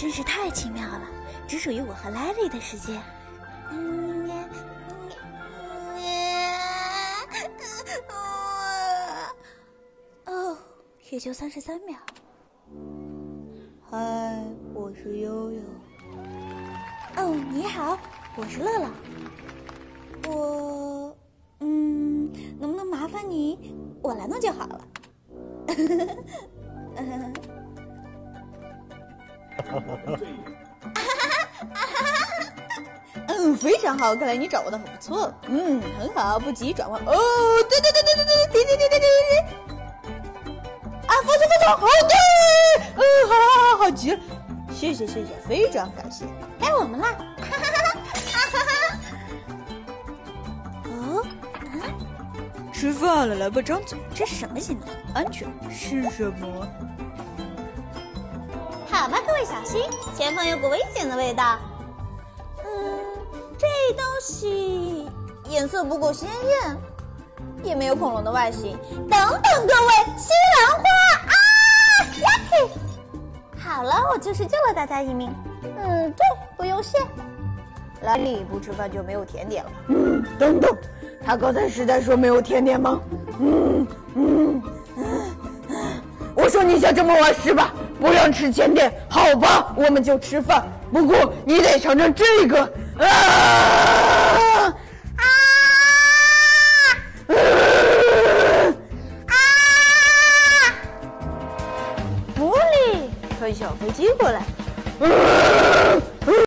真是太奇妙了，只属于我和莱利的世界。嗯，哦，也就三十三秒。嗨，我是悠悠。哦，你好，我是乐乐。我，嗯，能不能麻烦你，我来弄就好了。嗯，非常好，看来你掌握的很不错。嗯，很好，不急，转弯。哦，对对对对对对，停停停停停停！啊，放松放松，好的，嗯，好好好好，极了，谢谢谢谢，非常感谢，该我们啦。吃饭了，来吧，张嘴。这是什么行动？安全是什么？好吧，各位小心，前方有股危险的味道。嗯，这东西颜色不够鲜艳，也没有恐龙的外形。等等，各位，西兰花啊，Lucky！好了，我就是救了大家一命。嗯，对，不用谢。来，你不吃饭就没有甜点了。嗯，等等，他刚才是在说没有甜点吗？嗯嗯嗯，我说你想这么玩是吧？不让吃甜点，好吧，我们就吃饭。不过你得尝尝这个啊啊啊！狐狸，开小飞机过来。